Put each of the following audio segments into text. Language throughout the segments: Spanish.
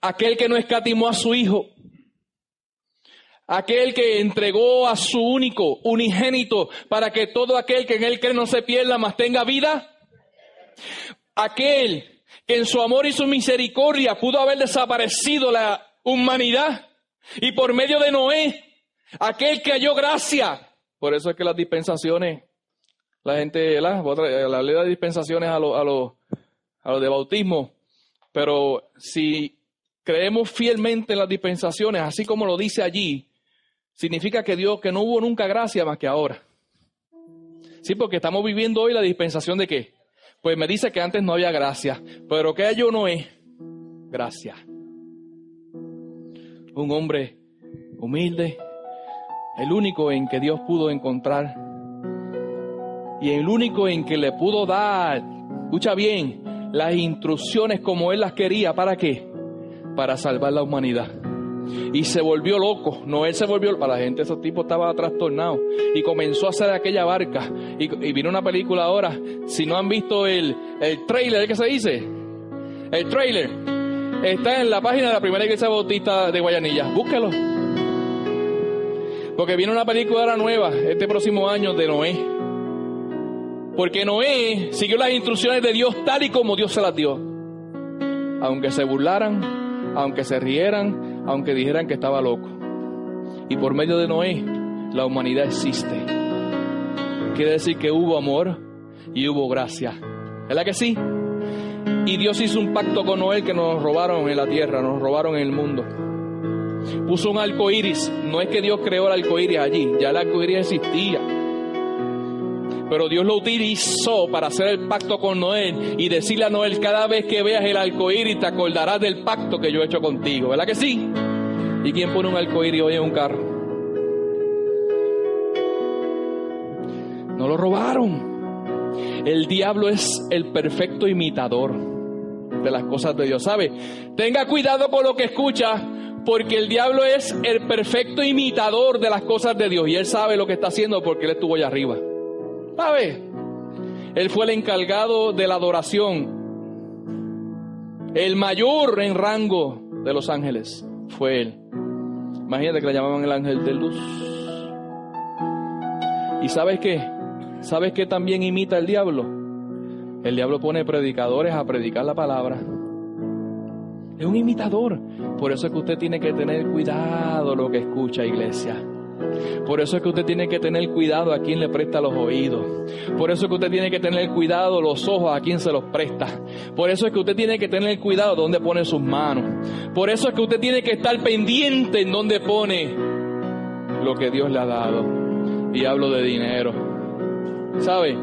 aquel que no escatimó a su hijo, aquel que entregó a su único, unigénito, para que todo aquel que en él cree no se pierda, mas tenga vida, aquel que en su amor y su misericordia pudo haber desaparecido la humanidad. Y por medio de Noé, aquel que halló gracia. Por eso es que las dispensaciones, la gente, la, la ley de dispensaciones a los a lo, a lo de bautismo, pero si creemos fielmente en las dispensaciones, así como lo dice allí, significa que Dios, que no hubo nunca gracia más que ahora. Sí, porque estamos viviendo hoy la dispensación de qué? Pues me dice que antes no había gracia, pero que yo no es gracia. Un hombre humilde, el único en que Dios pudo encontrar y el único en que le pudo dar, escucha bien, las instrucciones como él las quería, ¿para qué? Para salvar la humanidad. Y se volvió loco, no él se volvió, para la gente ese tipo estaba trastornado y comenzó a hacer aquella barca. Y, vino una película ahora, si no han visto el, el trailer, ¿qué se dice? El trailer. Está en la página de la primera iglesia bautista de Guayanilla. Búsquelo. Porque viene una película ahora nueva este próximo año de Noé. Porque Noé siguió las instrucciones de Dios tal y como Dios se las dio. Aunque se burlaran, aunque se rieran, aunque dijeran que estaba loco. Y por medio de Noé, la humanidad existe. Quiere decir que hubo amor y hubo gracia. ¿Verdad que sí? Y Dios hizo un pacto con Noé que nos robaron en la tierra, nos robaron en el mundo. Puso un arco iris. No es que Dios creó el arco iris allí, ya el arco iris existía. Pero Dios lo utilizó para hacer el pacto con Noé y decirle a Noé, cada vez que veas el arco iris te acordarás del pacto que yo he hecho contigo. ¿Verdad que sí? ¿Y quién pone un arco iris hoy en un carro? No lo robaron. El diablo es el perfecto imitador de las cosas de Dios. ¿Sabe? Tenga cuidado con lo que escucha, porque el diablo es el perfecto imitador de las cosas de Dios. Y él sabe lo que está haciendo porque él estuvo allá arriba. ¿Sabe? Él fue el encargado de la adoración. El mayor en rango de los ángeles fue él. Imagínate que le llamaban el ángel de luz. ¿Y sabes qué? ¿Sabes qué también imita el diablo? El diablo pone predicadores a predicar la palabra. Es un imitador. Por eso es que usted tiene que tener cuidado lo que escucha, iglesia. Por eso es que usted tiene que tener cuidado a quien le presta los oídos. Por eso es que usted tiene que tener cuidado los ojos a quien se los presta. Por eso es que usted tiene que tener cuidado donde pone sus manos. Por eso es que usted tiene que estar pendiente en donde pone lo que Dios le ha dado. Y hablo de dinero. ¿Sabe?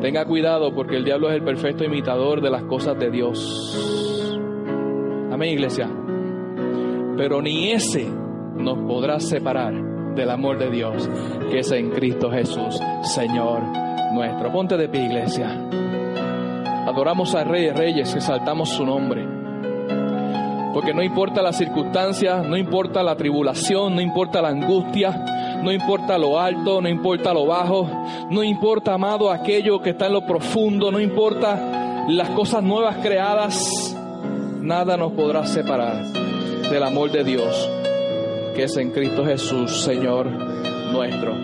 Tenga cuidado porque el diablo es el perfecto imitador de las cosas de Dios. Amén, iglesia. Pero ni ese nos podrá separar del amor de Dios que es en Cristo Jesús, Señor nuestro. Ponte de pie, iglesia. Adoramos al Rey de Reyes, exaltamos su nombre. Porque no importa las circunstancias, no importa la tribulación, no importa la angustia, no importa lo alto, no importa lo bajo, no importa, amado, aquello que está en lo profundo, no importa las cosas nuevas creadas, nada nos podrá separar del amor de Dios que es en Cristo Jesús, Señor nuestro.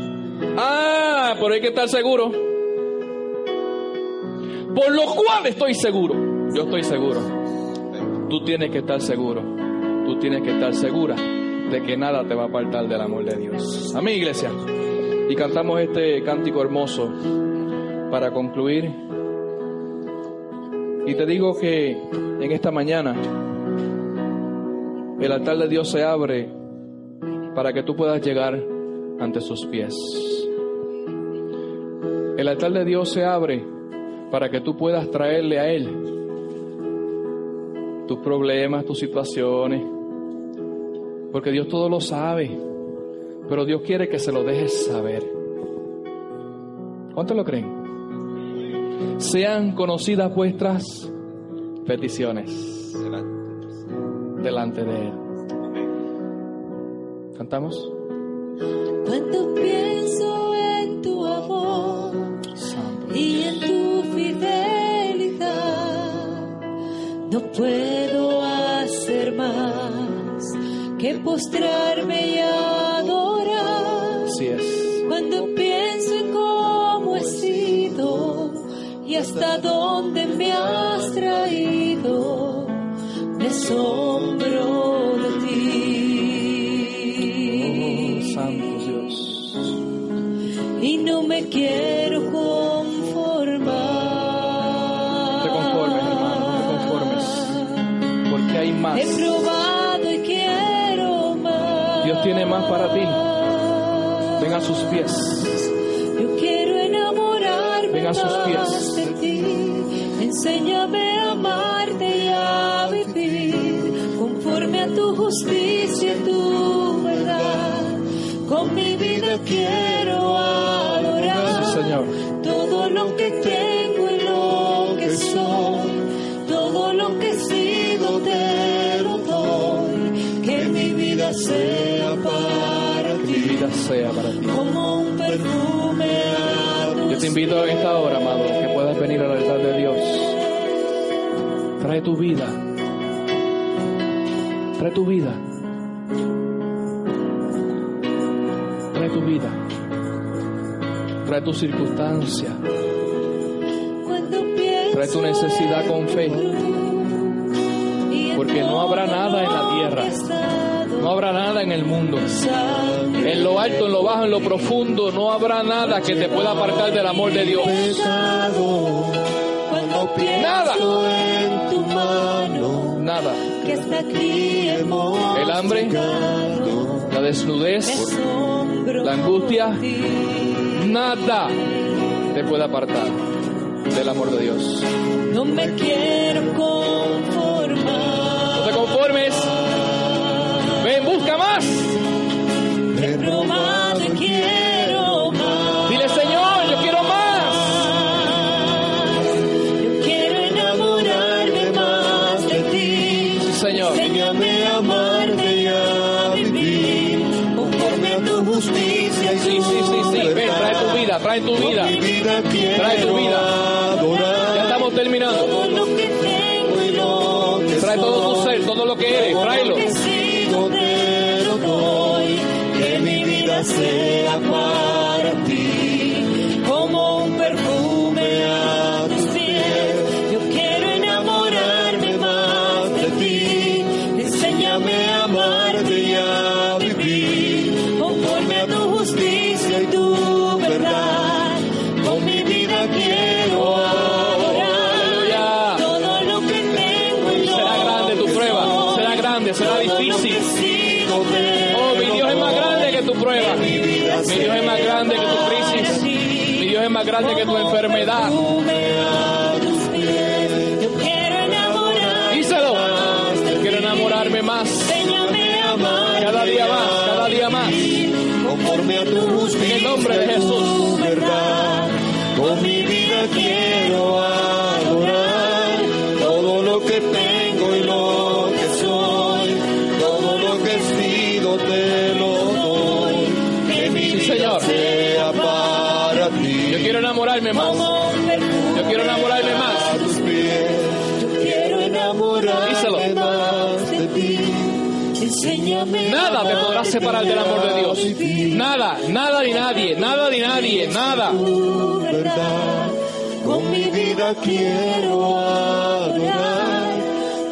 Ah, pero hay que estar seguro. Por lo cual estoy seguro. Yo estoy seguro. Tú tienes que estar seguro. Tú tienes que estar segura de que nada te va a apartar del amor de Dios. Amén, iglesia. Y cantamos este cántico hermoso para concluir. Y te digo que en esta mañana el altar de Dios se abre para que tú puedas llegar ante sus pies. El altar de Dios se abre para que tú puedas traerle a Él tus problemas, tus situaciones, porque Dios todo lo sabe, pero Dios quiere que se lo dejes saber. ¿Cuánto lo creen? Sean conocidas vuestras peticiones delante de Él. ¿Cantamos? Cuando pienso en tu amor y en tu fidelidad, No puedo hacer más que postrarme y adorar. Así es. Cuando pienso en cómo he sido y hasta dónde me has traído, me asombro tiene más para ti. Ven a sus pies. Yo quiero enamorarme Ven a sus más pies. de ti. Enséñame a amarte y a vivir conforme a tu justicia y tu verdad. Con mi vida quiero adorar Sí, Señor. todo lo que tengo y lo que soy, todo lo que he sido te lo doy. Que mi vida sea Sea para ti. Yo te invito en esta hora, amado, que puedas venir al altar de Dios. Trae tu vida. Trae tu vida. Trae tu vida. Trae tu circunstancia. Trae tu necesidad con fe. Porque no habrá nada en la tierra. No habrá nada en el mundo. En lo alto, en lo bajo, en lo profundo, no habrá nada que te pueda apartar del amor de Dios. Nada. Nada. El hambre, la desnudez, la angustia, nada te puede apartar del amor de Dios. No me quiero conformar. No te conformes. Ven, busca más. He probado y quiero más. Dile, Señor, yo quiero más. Yo quiero enamorarme más de ti. Sí, Señor. Enséñame a amarte y a vivir conforme a tu justicia y Sí, sí, sí, sí. Ven, trae tu vida, trae tu vida. Trae tu vida. Ya estamos terminando. Todo lo que tengo y lo que Trae todo tu ser, todo lo que eres. Tráelo. Mi enamorarme Díselo. quiero enamorarme más. Amar Cada día más, cada día más. conforme a tu justicia En el nombre de Jesús. verdad. Con mi vida quiero adorar enamorarme más. Yo quiero enamorarme más. Yo quiero enamorarme Díselo. más de ti. Nada te podrá separar del amor de Dios. Nada, nada ni nadie, nada ni nadie, nada. Con mi vida quiero adorar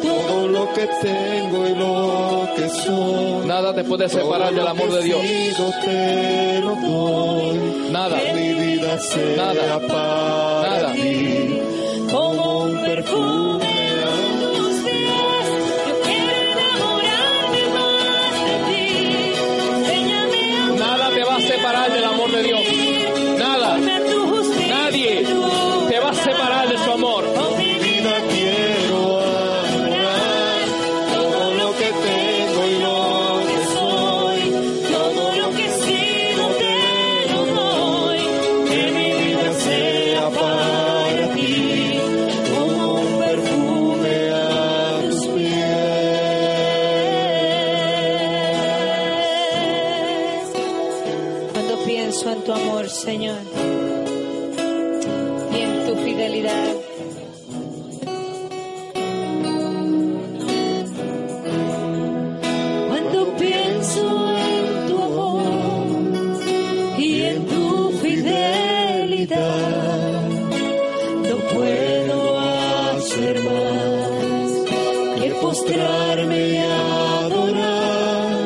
todo lo que tengo y lo que soy. Nada te puede separar del amor de Dios. Te lo doy. Nada. Que mi vida sea Nada. para Nada. ti. Como un perfume Cuando pienso en tu amor y en tu fidelidad, no puedo hacer más que postrarme y adorar.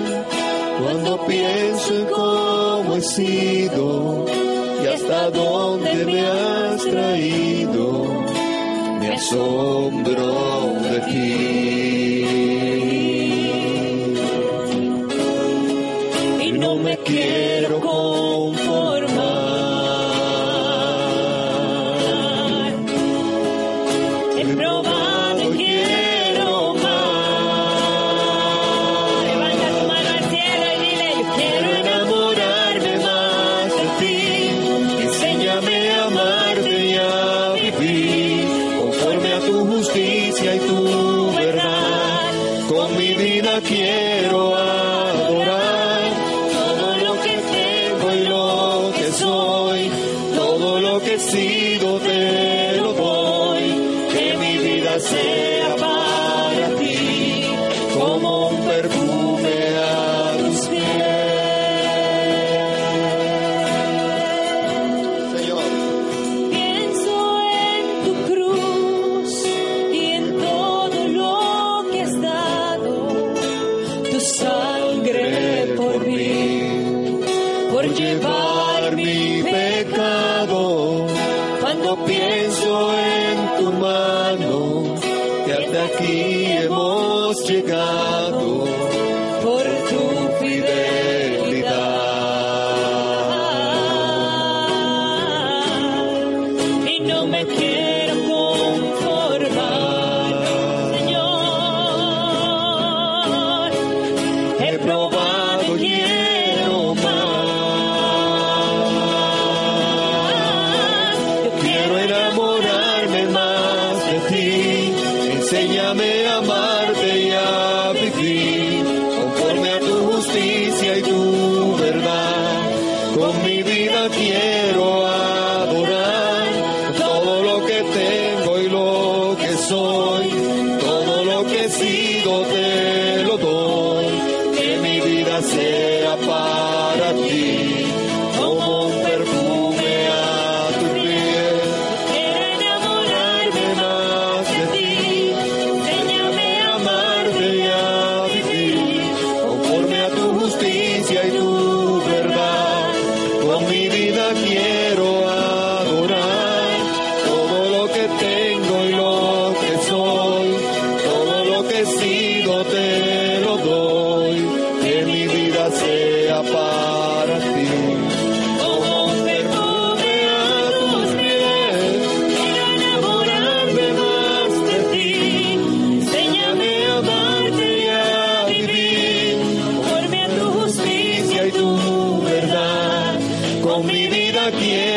Cuando pienso en cómo he sido, y hasta dónde me has traído, me asombro de ti. sea para ti como un perfume a tus pies. Señor, pienso en tu cruz y en todo lo que has dado, tu sangre por mí, por llevar mi pecado. Cuando pienso en tu mano aqui é mastigado. todo lo que sigo te lo doy, que mi vida sea para ti. Yeah.